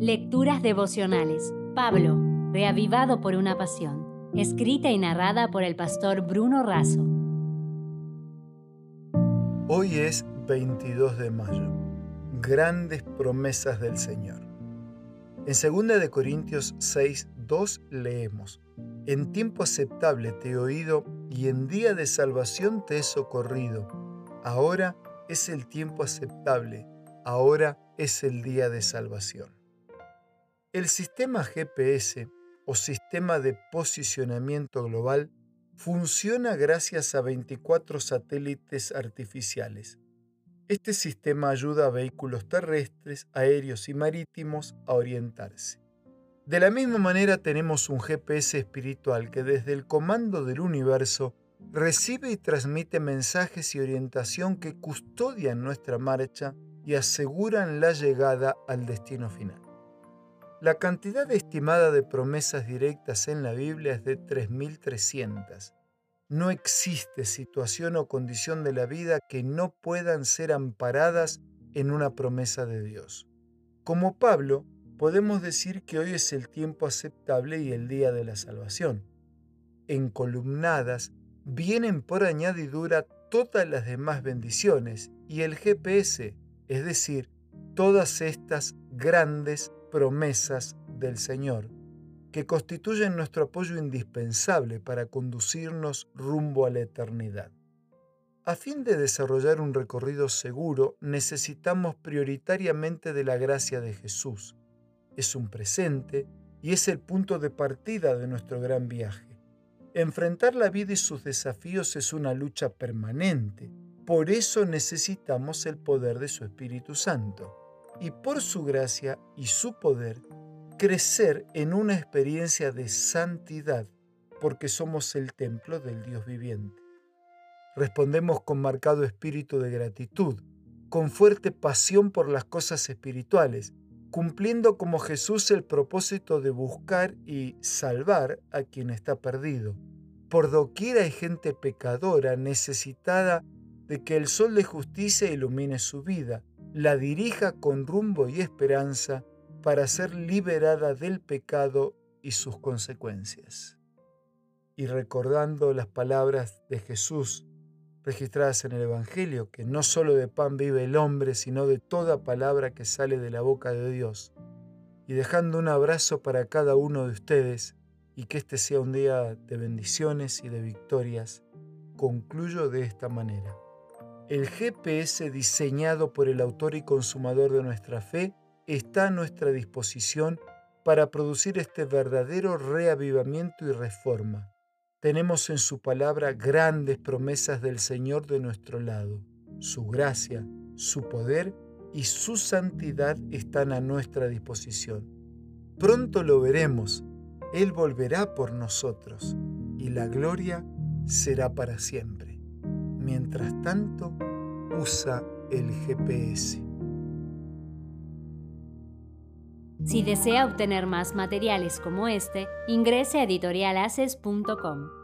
Lecturas devocionales. Pablo, reavivado por una pasión. Escrita y narrada por el pastor Bruno Razo. Hoy es 22 de mayo. Grandes promesas del Señor. En 2 de Corintios 6, 2 leemos: En tiempo aceptable te he oído y en día de salvación te he socorrido. Ahora es el tiempo aceptable, ahora es el día de salvación. El sistema GPS o sistema de posicionamiento global funciona gracias a 24 satélites artificiales. Este sistema ayuda a vehículos terrestres, aéreos y marítimos a orientarse. De la misma manera tenemos un GPS espiritual que desde el comando del universo recibe y transmite mensajes y orientación que custodian nuestra marcha y aseguran la llegada al destino final. La cantidad estimada de promesas directas en la Biblia es de 3.300. No existe situación o condición de la vida que no puedan ser amparadas en una promesa de Dios. Como Pablo, podemos decir que hoy es el tiempo aceptable y el día de la salvación. En columnadas vienen por añadidura todas las demás bendiciones y el GPS, es decir, todas estas grandes promesas del Señor, que constituyen nuestro apoyo indispensable para conducirnos rumbo a la eternidad. A fin de desarrollar un recorrido seguro, necesitamos prioritariamente de la gracia de Jesús. Es un presente y es el punto de partida de nuestro gran viaje. Enfrentar la vida y sus desafíos es una lucha permanente. Por eso necesitamos el poder de su Espíritu Santo y por su gracia y su poder crecer en una experiencia de santidad porque somos el templo del Dios viviente. Respondemos con marcado espíritu de gratitud, con fuerte pasión por las cosas espirituales, cumpliendo como Jesús el propósito de buscar y salvar a quien está perdido. Por doquier hay gente pecadora necesitada de que el sol de justicia ilumine su vida, la dirija con rumbo y esperanza para ser liberada del pecado y sus consecuencias. Y recordando las palabras de Jesús registradas en el Evangelio, que no solo de pan vive el hombre, sino de toda palabra que sale de la boca de Dios, y dejando un abrazo para cada uno de ustedes, y que este sea un día de bendiciones y de victorias, concluyo de esta manera. El GPS diseñado por el autor y consumador de nuestra fe está a nuestra disposición para producir este verdadero reavivamiento y reforma. Tenemos en su palabra grandes promesas del Señor de nuestro lado. Su gracia, su poder y su santidad están a nuestra disposición. Pronto lo veremos. Él volverá por nosotros y la gloria será para siempre. Mientras tanto, usa el GPS. Si desea obtener más materiales como este, ingrese a editorialaces.com.